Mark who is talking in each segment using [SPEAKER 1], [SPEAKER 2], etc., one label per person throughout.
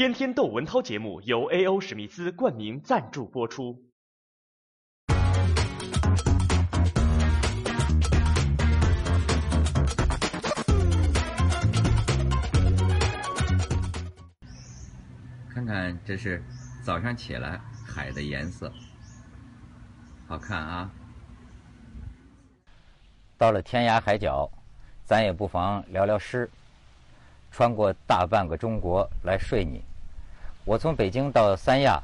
[SPEAKER 1] 天天窦文涛节目由 A.O. 史密斯冠名赞助播出。
[SPEAKER 2] 看看，这是早上起来海的颜色，好看啊！到了天涯海角，咱也不妨聊聊诗。穿过大半个中国来睡你，我从北京到三亚，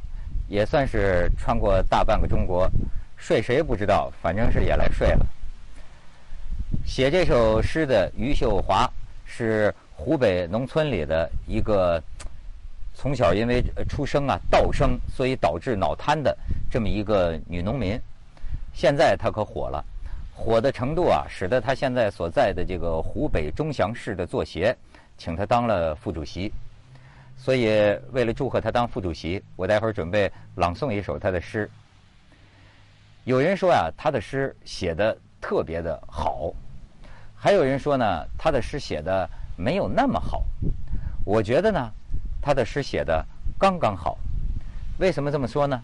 [SPEAKER 2] 也算是穿过大半个中国，睡谁不知道，反正是也来睡了。写这首诗的余秀华是湖北农村里的一个。从小因为出生啊倒生，所以导致脑瘫的这么一个女农民，现在她可火了，火的程度啊，使得她现在所在的这个湖北钟祥市的作协，请她当了副主席。所以为了祝贺他当副主席，我待会儿准备朗诵一首他的诗。有人说呀，他的诗写的特别的好，还有人说呢，他的诗写的没有那么好。我觉得呢。他的诗写的刚刚好，为什么这么说呢？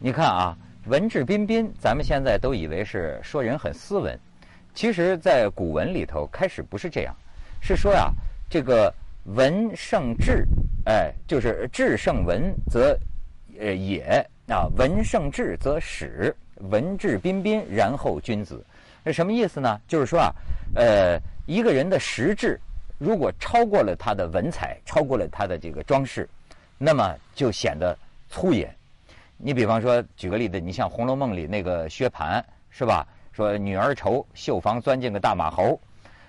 [SPEAKER 2] 你看啊，文质彬彬，咱们现在都以为是说人很斯文，其实，在古文里头开始不是这样，是说呀，这个文胜质，哎，就是质胜文则呃也啊，文胜质则始，文质彬彬然后君子，那什么意思呢？就是说啊，呃，一个人的实质。如果超过了他的文采，超过了他的这个装饰，那么就显得粗野。你比方说，举个例子，你像《红楼梦》里那个薛蟠，是吧？说女儿愁，绣房钻进个大马猴。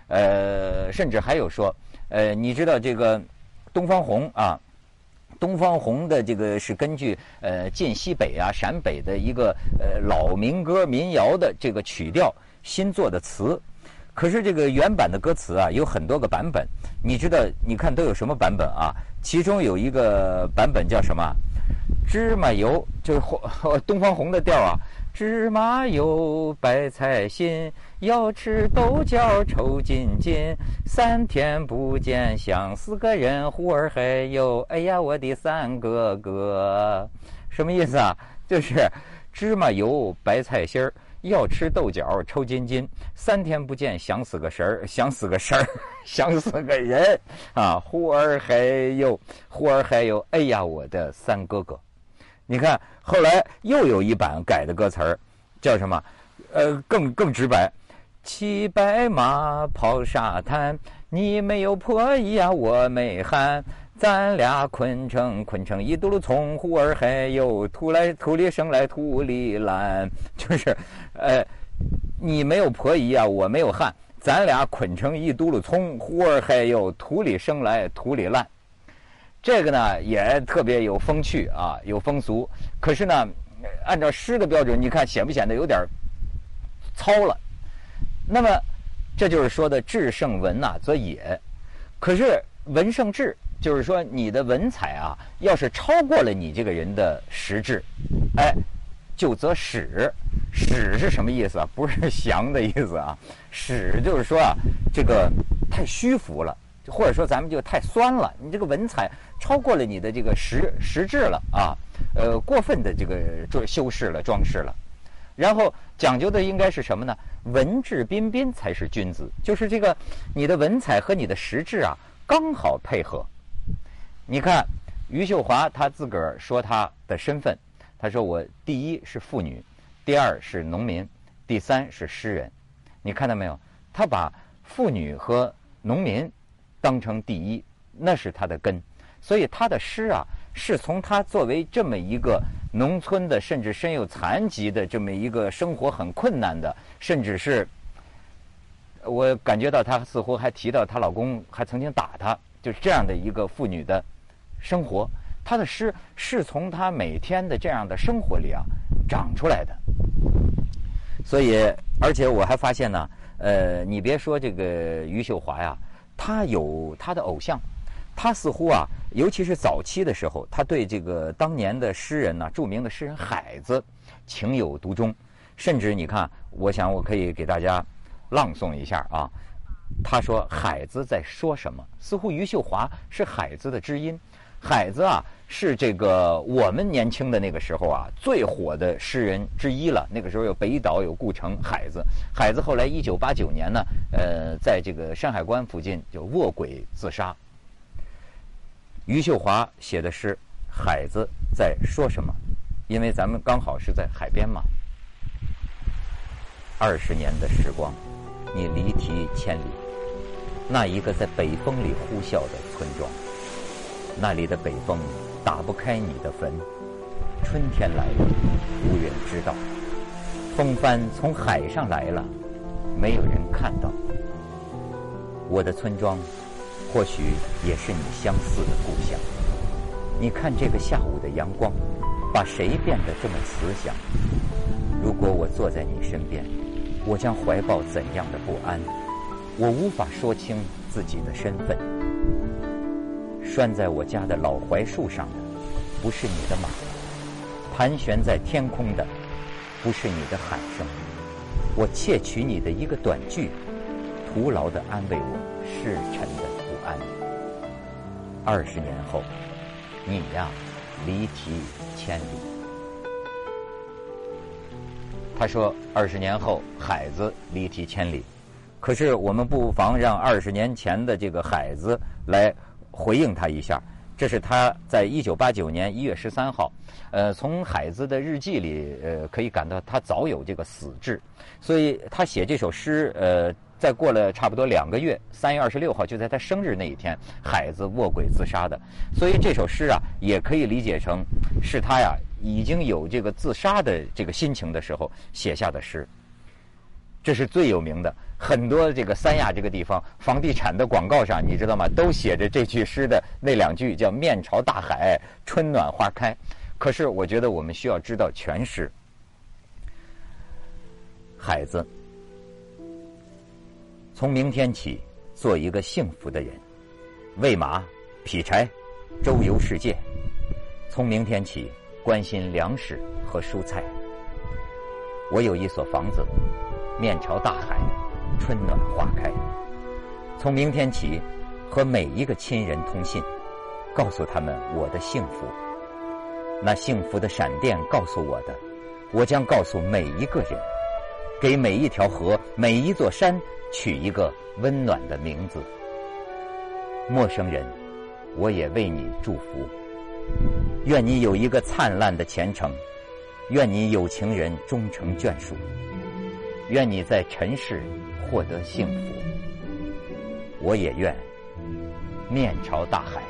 [SPEAKER 2] 呃，甚至还有说，呃，你知道这个东方红啊？东方红的这个是根据呃晋西北啊陕北的一个呃老民歌民谣的这个曲调新做的词。可是这个原版的歌词啊，有很多个版本。你知道？你看都有什么版本啊？其中有一个版本叫什么？芝麻油，就是 东方红的调啊。芝麻油，白菜心，要吃豆角抽筋筋。三天不见想死个人，忽而还有，哎呀我的三哥哥，什么意思啊？就是芝麻油，白菜心儿。要吃豆角抽筋筋，三天不见想死个神儿，想死个神儿，想死个人啊！忽而还有，忽而还有，哎呀，我的三哥哥！你看，后来又有一版改的歌词儿，叫什么？呃，更更直白，骑白马跑沙滩，你没有破衣啊，我没汗。咱俩捆成捆成一嘟噜葱，呼儿嘿哟土来土里生来土里烂，就是，呃，你没有婆姨啊，我没有汗，咱俩捆成一嘟噜葱，呼儿嘿哟土里生来土里烂。这个呢也特别有风趣啊，有风俗。可是呢，按照诗的标准，你看显不显得有点糙了？那么这就是说的质胜文呐，则也。可是文胜质。就是说，你的文采啊，要是超过了你这个人的实质，哎，就则史。史是什么意思啊？不是祥的意思啊。史就是说啊，这个太虚浮了，或者说咱们就太酸了。你这个文采超过了你的这个实实质了啊，呃，过分的这个装修饰了、装饰了。然后讲究的应该是什么呢？文质彬彬才是君子。就是这个，你的文采和你的实质啊，刚好配合。你看，余秀华她自个儿说她的身份，她说我第一是妇女，第二是农民，第三是诗人。你看到没有？她把妇女和农民当成第一，那是他的根。所以他的诗啊，是从他作为这么一个农村的，甚至身有残疾的这么一个生活很困难的，甚至是，我感觉到他似乎还提到她老公还曾经打她，就是这样的一个妇女的。生活，他的诗是从他每天的这样的生活里啊长出来的。所以，而且我还发现呢，呃，你别说这个余秀华呀，他有他的偶像，他似乎啊，尤其是早期的时候，他对这个当年的诗人呢，著名的诗人海子情有独钟，甚至你看，我想我可以给大家朗诵一下啊。他说：“海子在说什么？似乎余秀华是海子的知音。”海子啊，是这个我们年轻的那个时候啊最火的诗人之一了。那个时候有北岛，有顾城，海子。海子后来一九八九年呢，呃，在这个山海关附近就卧轨自杀。余秀华写的诗，海子在说什么？因为咱们刚好是在海边嘛。二十年的时光，你离题千里，那一个在北风里呼啸的村庄，那里的北风打不开你的坟。春天来了，无人知道。风帆从海上来了，没有人看到。我的村庄，或许也是你相似的故乡。你看这个下午的阳光，把谁变得这么慈祥？如果我坐在你身边。我将怀抱怎样的不安？我无法说清自己的身份。拴在我家的老槐树上的，不是你的马；盘旋在天空的，不是你的喊声。我窃取你的一个短句，徒劳的安慰我世尘的不安。二十年后，你呀，离题千里。他说：“二十年后，海子离题千里。可是我们不妨让二十年前的这个海子来回应他一下。这是他在一九八九年一月十三号，呃，从海子的日记里，呃，可以感到他早有这个死志。所以他写这首诗，呃，在过了差不多两个月，三月二十六号，就在他生日那一天，海子卧轨自杀的。所以这首诗啊，也可以理解成是他呀。”已经有这个自杀的这个心情的时候写下的诗，这是最有名的。很多这个三亚这个地方房地产的广告上，你知道吗？都写着这句诗的那两句，叫“面朝大海，春暖花开”。可是我觉得我们需要知道全诗。孩子，从明天起做一个幸福的人，喂马、劈柴、周游世界。从明天起。关心粮食和蔬菜。我有一所房子，面朝大海，春暖花开。从明天起，和每一个亲人通信，告诉他们我的幸福。那幸福的闪电告诉我的，我将告诉每一个人，给每一条河、每一座山取一个温暖的名字。陌生人，我也为你祝福。愿你有一个灿烂的前程，愿你有情人终成眷属，愿你在尘世获得幸福。我也愿面朝大海，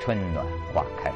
[SPEAKER 2] 春暖花开。